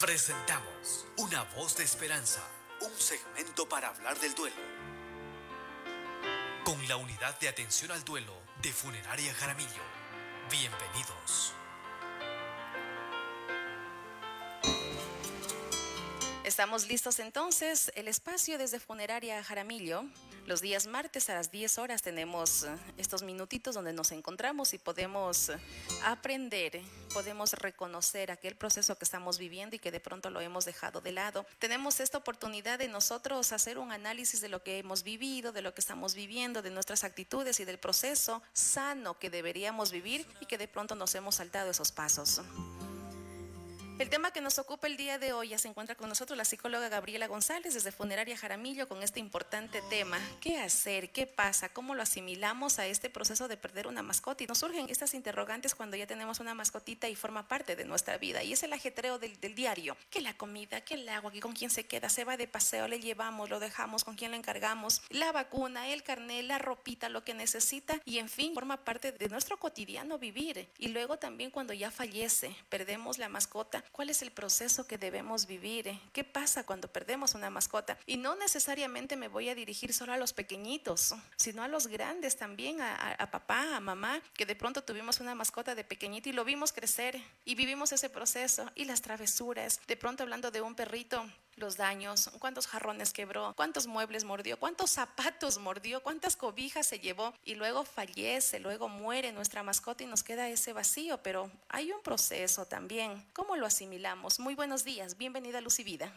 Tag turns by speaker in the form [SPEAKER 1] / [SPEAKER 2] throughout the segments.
[SPEAKER 1] Presentamos Una voz de esperanza, un segmento para hablar del duelo. Con la unidad de atención al duelo de Funeraria Jaramillo. Bienvenidos.
[SPEAKER 2] Estamos listos entonces. El espacio desde Funeraria Jaramillo. Los días martes a las 10 horas tenemos eh, estos minutitos donde nos encontramos y podemos eh, aprender, podemos reconocer aquel proceso que estamos viviendo y que de pronto lo hemos dejado de lado. Tenemos esta oportunidad de nosotros hacer un análisis de lo que hemos vivido, de lo que estamos viviendo, de nuestras actitudes y del proceso sano que deberíamos vivir y que de pronto nos hemos saltado esos pasos. El tema que nos ocupa el día de hoy ya se encuentra con nosotros la psicóloga Gabriela González desde Funeraria Jaramillo con este importante tema. ¿Qué hacer? ¿Qué pasa? ¿Cómo lo asimilamos a este proceso de perder una mascota? Y nos surgen estas interrogantes cuando ya tenemos una mascotita y forma parte de nuestra vida. Y es el ajetreo del, diario. ¿Qué la comida? ¿Qué el agua? ¿Con quién se queda? ¿Se va de paseo? ¿Le llevamos? ¿Lo dejamos? ¿Con quién le encargamos? La vacuna, el carnet, la ropita, lo que necesita. Y en fin, forma parte de nuestro cotidiano vivir. Y luego también cuando ya fallece, perdemos la mascota cuál es el proceso que debemos vivir, eh? qué pasa cuando perdemos una mascota. Y no necesariamente me voy a dirigir solo a los pequeñitos, sino a los grandes también, a, papá, a mamá, que de pronto tuvimos una mascota de pequeñito y lo vimos crecer y vivimos ese proceso y las travesuras. De pronto hablando de un perrito los daños, cuántos jarrones quebró, cuántos muebles mordió, cuántos zapatos mordió, cuántas cobijas se llevó y luego fallece, luego muere nuestra mascota y nos queda ese vacío, pero hay un proceso también. ¿Cómo lo asimilamos? Muy buenos días, bienvenida a Vida.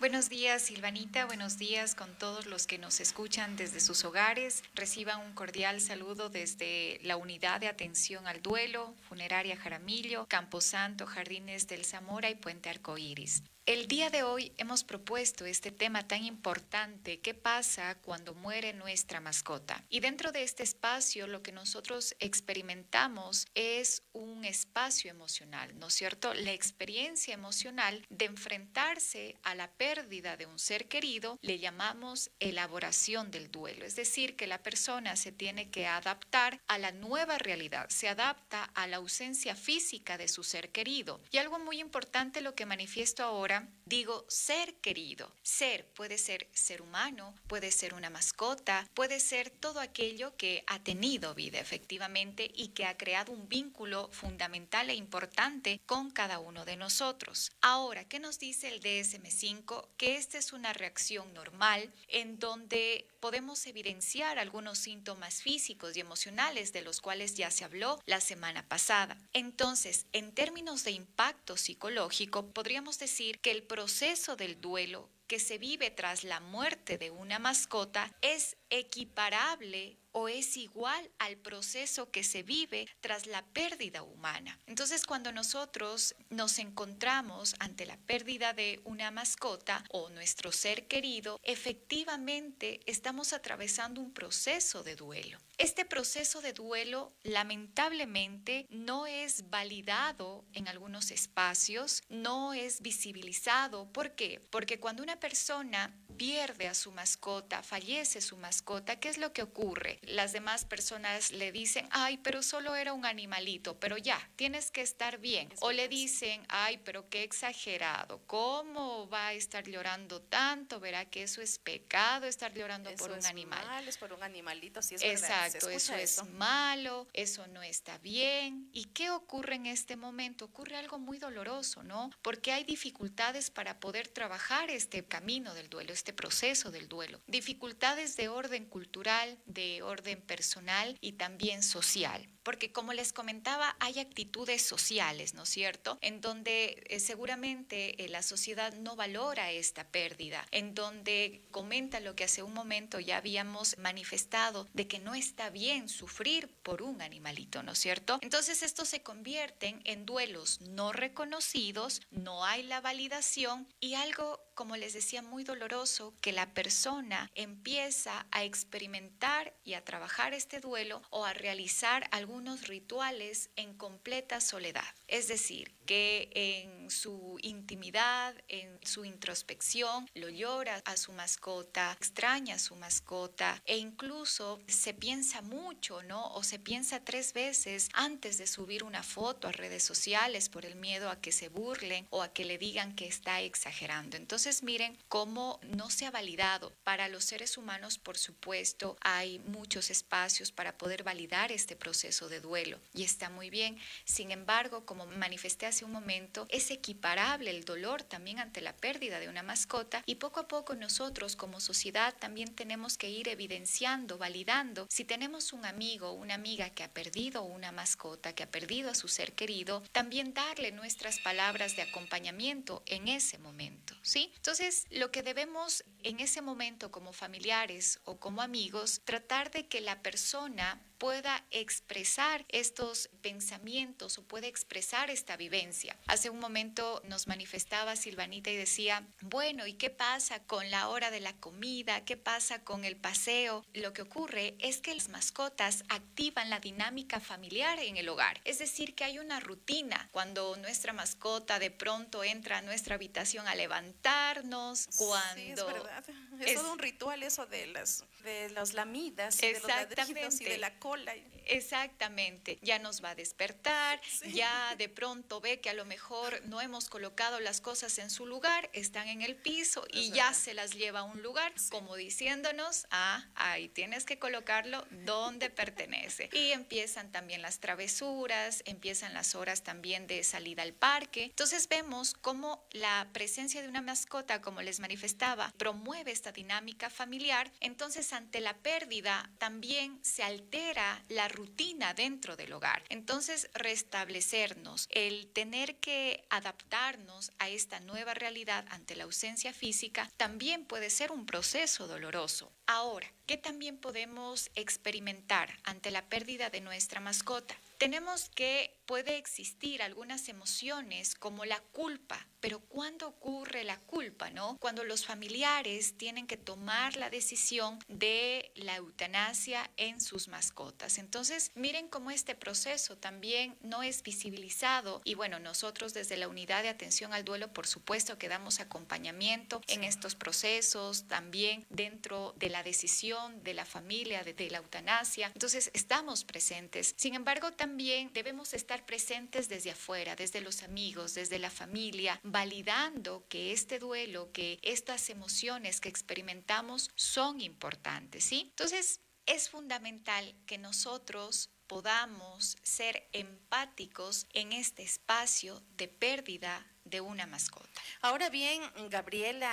[SPEAKER 3] Buenos días, Silvanita. Buenos días con todos los que nos escuchan desde sus hogares. Reciban un cordial saludo desde la Unidad de Atención al Duelo, Funeraria Jaramillo, Camposanto, Jardines del Zamora y Puente Arcoíris. El día de hoy hemos propuesto este tema tan importante, ¿qué pasa cuando muere nuestra mascota? Y dentro de este espacio lo que nosotros experimentamos es un espacio emocional, ¿no es cierto? La experiencia emocional de enfrentarse a la pérdida de un ser querido le llamamos elaboración del duelo, es decir, que la persona se tiene que adaptar a la nueva realidad, se adapta a la ausencia física de su ser querido. Y algo muy importante lo que manifiesto ahora digo ser querido. Ser puede ser ser humano, puede ser una mascota, puede ser todo aquello que ha tenido vida efectivamente y que ha creado un vínculo fundamental e importante con cada uno de nosotros. Ahora, ¿qué nos dice el DSM5? Que esta es una reacción normal en donde podemos evidenciar algunos síntomas físicos y emocionales de los cuales ya se habló la semana pasada. Entonces, en términos de impacto psicológico, podríamos decir que el proceso del duelo que se vive tras la muerte de una mascota es equiparable o es igual al proceso que se vive tras la pérdida humana. Entonces, cuando nosotros nos encontramos ante la pérdida de una mascota o nuestro ser querido, efectivamente estamos atravesando un proceso de duelo. Este proceso de duelo lamentablemente no es validado en algunos espacios, no es visibilizado. ¿Por qué? Porque cuando una persona pierde a su mascota, fallece su mascota, ¿qué es lo que ocurre? Las demás personas le dicen, ay, pero solo era un animalito, pero ya, tienes que estar bien. O le dicen, ay, pero qué exagerado, ¿cómo va a estar llorando tanto? Verá que eso es pecado, estar llorando por un animal.
[SPEAKER 2] Mal, es por un animalito, sí es
[SPEAKER 3] Exacto, eso, es malo, eso no está bien. ¿Y qué ocurre en este momento? Ocurre algo muy doloroso, ¿no? Porque hay dificultades para poder trabajar este camino del duelo este proceso del duelo. Dificultades de orden cultural, de orden personal y también social. Porque como les comentaba, hay actitudes sociales, ¿no es cierto? En donde eh, seguramente eh, la sociedad no valora esta pérdida, en donde comenta lo que hace un momento ya habíamos manifestado de que no está bien sufrir por un animalito, ¿no es cierto? Entonces estos se convierten en duelos no reconocidos, no hay la validación y algo como les decía, muy doloroso que la persona empieza a experimentar y a trabajar este duelo o a realizar algunos rituales en completa soledad. Es decir, que en su intimidad, en su introspección, lo llora a su mascota, extraña a su mascota e incluso se piensa mucho, ¿no? O se piensa tres veces antes de subir una foto a redes sociales por el miedo a que se burlen o a que le digan que está exagerando. Entonces miren cómo no se ha validado. Para los seres humanos, por supuesto, hay muchos espacios para poder validar este proceso de duelo y está muy bien. Sin embargo, como manifesté hace un momento, es equiparable el dolor también ante la pérdida de una mascota y poco a poco nosotros como sociedad también tenemos que ir evidenciando, validando. Si tenemos un amigo o una amiga que ha perdido una mascota, que ha perdido a su ser querido, también darle nuestras palabras de acompañamiento en ese momento, ¿sí? Entonces, lo que debemos en ese momento como familiares o como amigos, tratar de que la persona pueda expresar estos pensamientos o pueda expresar esta vivencia. Hace un momento nos manifestaba Silvanita y decía, bueno, ¿y qué pasa con la hora de la comida? ¿Qué pasa con el paseo? Lo que ocurre es que las mascotas activan la dinámica familiar en el hogar. Es decir, que hay una rutina cuando nuestra mascota de pronto entra a nuestra habitación a levantarnos, cuando... Sí,
[SPEAKER 2] es verdad. Es, todo un ritual eso de las, de las lamidas, de los ladridos y de la cola
[SPEAKER 3] Exactamente, ya nos va a despertar, ya de pronto ve que a lo mejor no hemos colocado las cosas en su lugar, están en el piso y ya se las lleva a un lugar, como diciéndonos, ah, ahí tienes que colocarlo donde pertenece. Y empiezan también las travesuras, empiezan las horas también de salida al parque. Entonces vemos cómo la presencia de una mascota, como les manifestaba, promueve esta dinámica familiar. Entonces ante la pérdida también se altera la rutina dentro del hogar. Entonces, restablecernos, el tener que adaptarnos a esta nueva realidad ante la ausencia física, también puede ser un proceso doloroso. Ahora, ¿qué también podemos experimentar ante la pérdida de nuestra mascota? Tenemos que puede existir algunas emociones como la culpa, pero ¿cuándo ocurre la culpa, no? Cuando los familiares tienen que tomar la decisión de la eutanasia en sus mascotas. Entonces, miren cómo este proceso también no es visibilizado y bueno, nosotros desde la unidad de atención al duelo, por supuesto que damos acompañamiento en estos procesos, también dentro de la decisión de la familia de, de la eutanasia. Entonces, estamos presentes. Sin embargo, también debemos estar presentes desde afuera, desde los amigos, desde la familia, validando que este duelo, que estas emociones que experimentamos son importantes, ¿sí? Entonces, es fundamental que nosotros podamos ser empáticos en este espacio de pérdida de una mascota.
[SPEAKER 2] Ahora bien, Gabriela,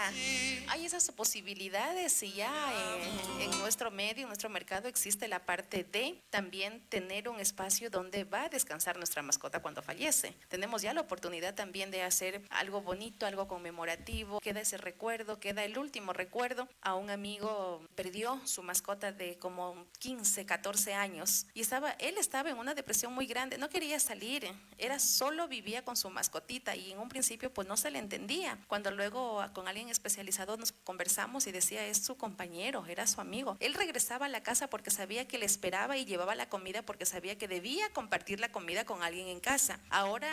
[SPEAKER 2] hay esas posibilidades y ya eh, en nuestro medio, en nuestro mercado existe la parte de también tener un espacio donde va a descansar nuestra mascota cuando fallece. Tenemos ya la oportunidad también de hacer algo bonito, algo conmemorativo, queda ese recuerdo, queda el último recuerdo. A un amigo perdió su mascota de como 15, 14 años y estaba, él estaba en una depresión muy grande, no quería salir, era solo vivía con su mascotita y en un pues no se le entendía. Cuando luego con alguien especializado nos conversamos y decía es su compañero, era su amigo. Él regresaba a la casa porque sabía que le esperaba y llevaba la comida porque sabía que debía compartir la comida con alguien en casa. Ahora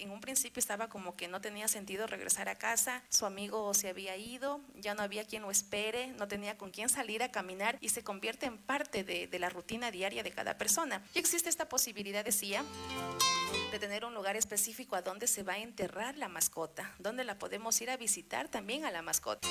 [SPEAKER 2] en un principio estaba como que no tenía sentido regresar a casa, su amigo se había ido, ya no había quien lo espere, no tenía con quién salir a caminar y se convierte en parte de, de la rutina diaria de cada persona. Y existe esta posibilidad, decía, de tener un lugar específico a donde se va a enterrar la mascota, donde la podemos ir a visitar también a la mascota.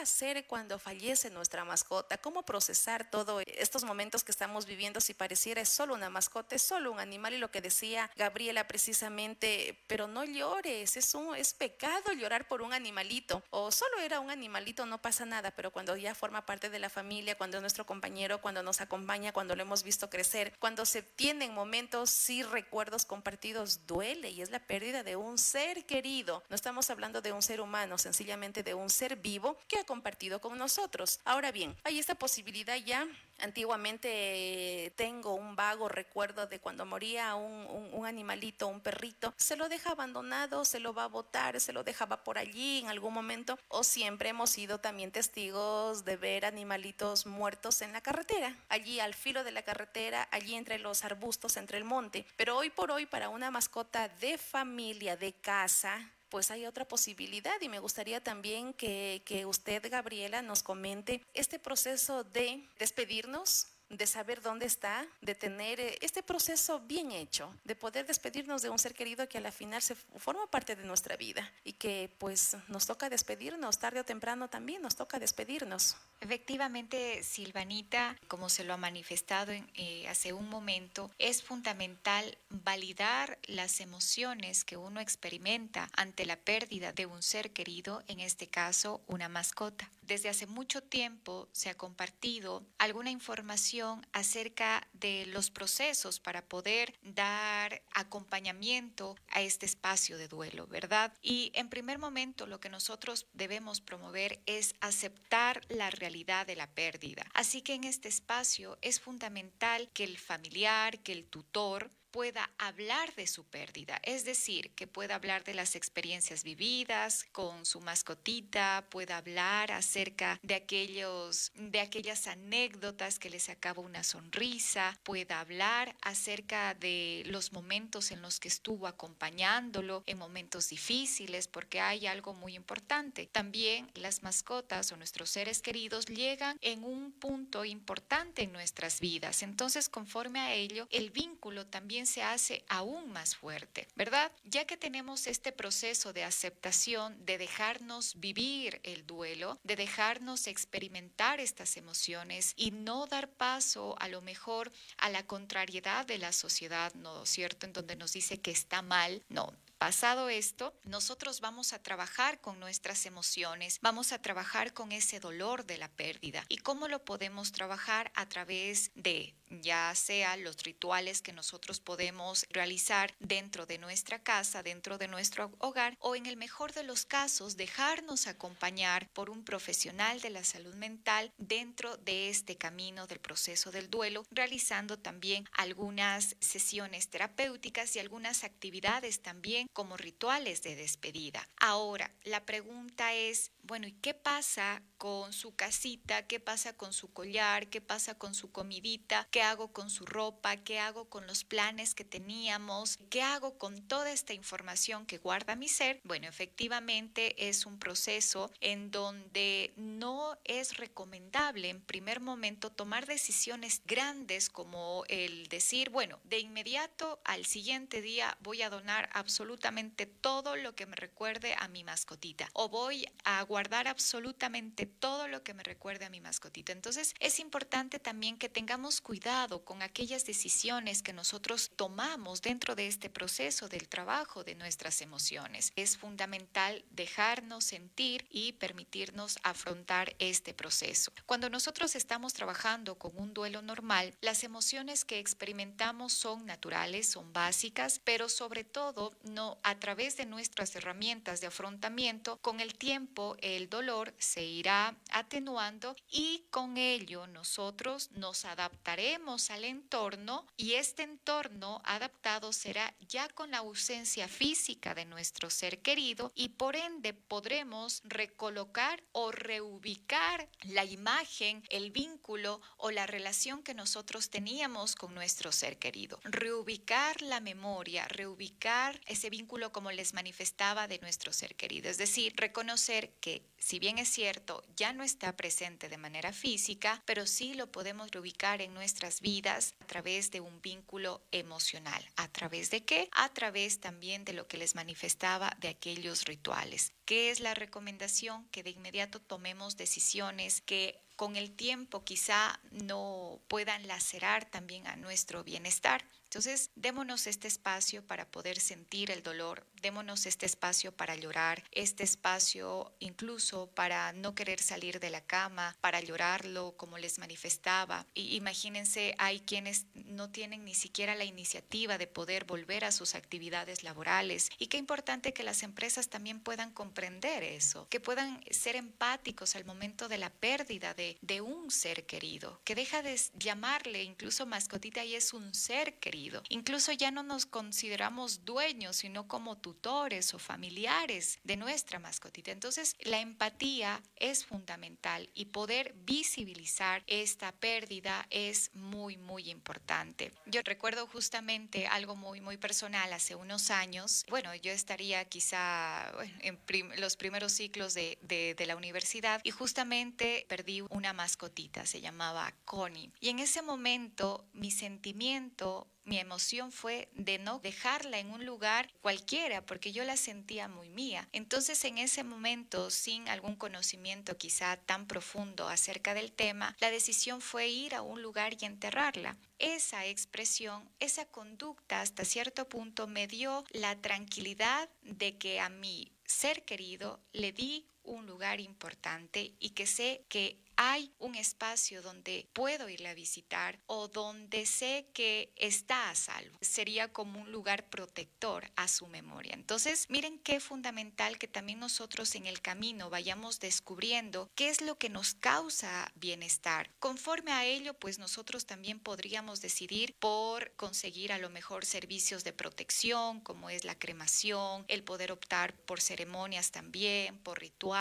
[SPEAKER 2] Hacer cuando fallece nuestra mascota? ¿Cómo procesar todos estos momentos que estamos viviendo si pareciera es solo una mascota, es solo un animal? Y lo que decía Gabriela precisamente, pero no llores, es, un, es pecado llorar por un animalito. O solo era un animalito, no pasa nada, pero cuando ya forma parte de la familia, cuando es nuestro compañero, cuando nos acompaña, cuando lo hemos visto crecer, cuando se tienen momentos, sí, recuerdos compartidos, duele y es la pérdida de un ser querido. No estamos hablando de un ser humano, sencillamente de un ser vivo que compartido con nosotros. Ahora bien, hay esta posibilidad ya Antiguamente tengo un vago recuerdo de cuando moría un, un, animalito, un perrito, se lo deja abandonado, se lo va a botar, se lo dejaba por allí en algún momento, o siempre hemos sido también testigos de ver animalitos muertos en la carretera, allí al filo de la carretera, allí entre los arbustos, entre el monte. Pero hoy por hoy, para una mascota de familia, de casa, pues hay otra posibilidad y me gustaría también que, que usted, Gabriela, nos comente este proceso de despedirnos de saber dónde está, de tener eh, este proceso bien hecho, de poder despedirnos de un ser querido que a la final se forma parte de nuestra vida y que pues nos toca despedirnos, tarde o temprano también nos toca despedirnos.
[SPEAKER 3] Efectivamente, Silvanita, como se lo ha manifestado eh, hace un momento, es fundamental validar las emociones que uno experimenta ante la pérdida de un ser querido, en este caso una mascota. Desde hace mucho tiempo se ha compartido alguna información acerca de los procesos para poder dar acompañamiento a este espacio de duelo, ¿verdad? Y en primer momento lo que nosotros debemos promover es aceptar la realidad de la pérdida. Así que en este espacio es fundamental que el familiar, que el tutor pueda hablar de su pérdida, es decir, que pueda hablar de las experiencias vividas con su mascotita, pueda hablar acerca de aquellos de aquellas anécdotas que le sacaba una sonrisa, pueda hablar acerca de los momentos en los que estuvo acompañándolo en momentos difíciles, porque hay algo muy importante. También las mascotas o nuestros seres queridos llegan en un punto importante en nuestras vidas. Entonces, conforme a ello, el vínculo también se hace aún más fuerte, ¿verdad? Ya que tenemos este proceso de aceptación, de dejarnos vivir el duelo, de dejarnos experimentar estas emociones y no dar paso a lo mejor a la contrariedad de la sociedad, ¿no es cierto? En donde nos dice que está mal, no, Pasado esto, nosotros vamos a trabajar con nuestras emociones, vamos a trabajar con ese dolor de la pérdida. ¿Y cómo lo podemos trabajar? A través de ya sea los rituales que nosotros podemos realizar dentro de nuestra casa, dentro de nuestro hogar, o en el mejor de los casos, dejarnos acompañar por un profesional de la salud mental dentro de este camino del proceso del duelo, realizando también algunas sesiones terapéuticas y algunas actividades también como rituales de despedida. Ahora, la pregunta es, bueno, ¿y qué pasa con su casita? ¿Qué pasa con su collar? ¿Qué pasa con su comidita? ¿Qué hago con su ropa? ¿Qué hago con los planes que teníamos? ¿Qué hago con toda esta información que guarda mi ser? Bueno, efectivamente es un proceso en donde no es recomendable en primer momento tomar decisiones grandes como el decir, bueno, de inmediato al siguiente día voy a donar absolutamente todo lo que me recuerde a mi mascotita o voy a guardar absolutamente todo lo que me recuerde a mi mascotita. Entonces es importante también que tengamos cuidado con aquellas decisiones que nosotros tomamos dentro de este proceso del trabajo de nuestras emociones. Es fundamental dejarnos sentir y permitirnos afrontar este proceso. Cuando nosotros estamos trabajando con un duelo normal, las emociones que experimentamos son naturales, son básicas, pero sobre todo no a través de nuestras herramientas de afrontamiento, con el tiempo el dolor se irá atenuando y con ello nosotros nos adaptaremos al entorno y este entorno adaptado será ya con la ausencia física de nuestro ser querido y por ende podremos recolocar o reubicar la imagen, el vínculo o la relación que nosotros teníamos con nuestro ser querido. Reubicar la memoria, reubicar ese vínculo como les manifestaba de nuestro ser querido, es decir, reconocer que si bien es cierto, ya no está presente de manera física, pero sí lo podemos reubicar en nuestras vidas a través de un vínculo emocional. ¿A través de qué? A través también de lo que les manifestaba de aquellos rituales. ¿Qué es la recomendación? Que de inmediato tomemos decisiones que con el tiempo quizá no puedan lacerar también a nuestro bienestar. Entonces, démonos este espacio para poder sentir el dolor, démonos este espacio para llorar, este espacio incluso para no querer salir de la cama, para llorarlo como les manifestaba. Y imagínense, hay quienes no tienen ni siquiera la iniciativa de poder volver a sus actividades laborales. Y qué importante que las empresas también puedan comprender eso, que puedan ser empáticos al momento de la pérdida de, de un ser querido, que deja de llamarle incluso mascotita y es un ser querido Incluso ya no nos consideramos dueños, sino como tutores o familiares de nuestra mascotita. Entonces, la empatía es fundamental y poder visibilizar esta pérdida es muy, muy importante. Yo recuerdo justamente algo muy, muy personal hace unos años. Bueno, yo estaría quizá en los primeros ciclos de, de la universidad y justamente perdí una mascotita, se llamaba Connie. Y en ese momento mi sentimiento mi emoción fue de no dejarla en un lugar cualquiera, porque yo la sentía muy mía. Entonces, en ese momento, sin algún conocimiento quizá tan profundo acerca del tema, la decisión fue ir a un lugar y enterrarla. Esa expresión, esa conducta hasta cierto punto me dio la tranquilidad de que a mi ser querido le di un lugar importante y que sé que hay un espacio donde puedo irle a visitar o donde sé que está a salvo. Sería como un lugar protector a su memoria. Entonces, miren qué fundamental que también nosotros en el camino vayamos descubriendo qué es lo que nos causa bienestar. Conforme a ello, pues nosotros también podríamos decidir por conseguir a lo mejor servicios de protección, como es la cremación, el poder optar por ceremonias también, por rituales.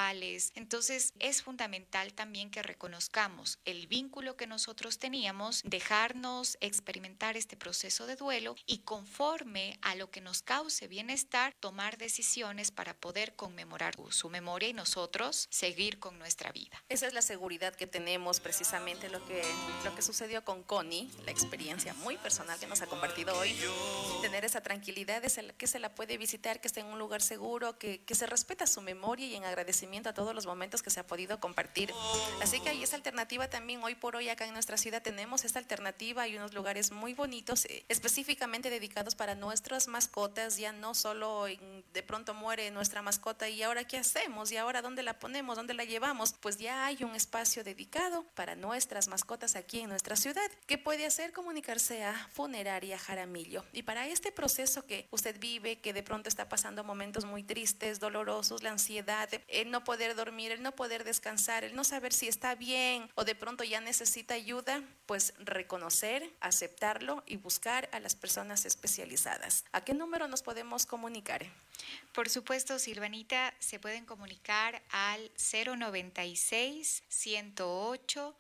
[SPEAKER 3] Entonces, es fundamental también que reconozcamos el vínculo que nosotros teníamos, dejarnos experimentar este proceso de duelo y conforme a lo que nos cause bienestar, tomar decisiones para poder conmemorar su memoria y nosotros seguir con nuestra vida.
[SPEAKER 2] Esa es la seguridad que tenemos, precisamente lo que, lo que sucedió con Connie, la experiencia muy personal que nos ha compartido hoy, tener esa tranquilidad que se la puede visitar, que esté en un lugar seguro, que, que se respeta su memoria y en agradecimiento a todos los momentos que se ha podido compartir. Así que hay esa alternativa también. Hoy por hoy acá en nuestra ciudad tenemos esta alternativa. Hay unos lugares muy bonitos, eh, específicamente dedicados para nuestras mascotas. Ya no solo de pronto muere nuestra mascota y ahora qué hacemos y ahora dónde la ponemos, dónde la llevamos. Pues ya hay un espacio dedicado para nuestras mascotas aquí en nuestra ciudad. ¿Qué puede hacer? Comunicarse a Funeraria Jaramillo. Y para este proceso que usted vive, que de pronto está pasando momentos muy tristes, dolorosos, la ansiedad, no poder dormir, el no poder descansar, el no saber si está bien o de pronto ya necesita ayuda, pues reconocer, aceptarlo y buscar a las personas especializadas. ¿A qué número nos podemos comunicar?
[SPEAKER 3] Por supuesto, Silvanita, se pueden comunicar al 096 108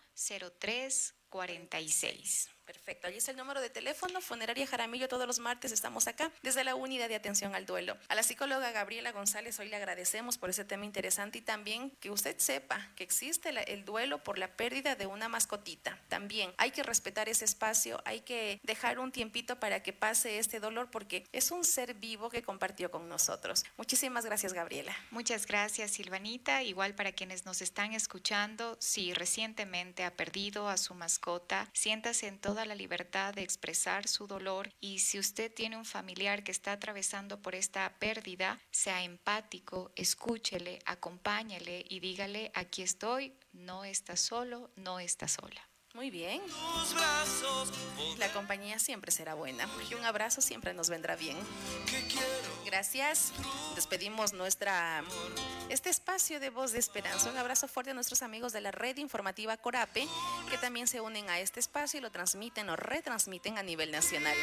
[SPEAKER 3] 03 46.
[SPEAKER 2] Perfecto, allí es el número de teléfono, Funeraria Jaramillo, todos los martes estamos acá desde la unidad de atención al duelo. A la psicóloga Gabriela González hoy le agradecemos por ese tema interesante y también que usted sepa que existe el duelo por la pérdida de una mascotita. También hay que respetar ese espacio, hay que dejar un tiempito para que pase este dolor porque es un ser vivo que compartió con nosotros. Muchísimas gracias, Gabriela.
[SPEAKER 3] Muchas gracias, Silvanita. Igual para quienes nos están escuchando, si recientemente ha perdido a su mascota, siéntase en todo la libertad de expresar su dolor y si usted tiene un familiar que está atravesando por esta pérdida, sea empático, escúchele, acompáñale y dígale, aquí estoy, no está solo, no está sola.
[SPEAKER 2] Muy bien. La compañía siempre será buena y un abrazo siempre nos vendrá bien. Gracias. Despedimos nuestra este espacio de voz de esperanza. Un abrazo fuerte a nuestros amigos de la red informativa Corape que también se unen a este espacio y lo transmiten o retransmiten a nivel nacional.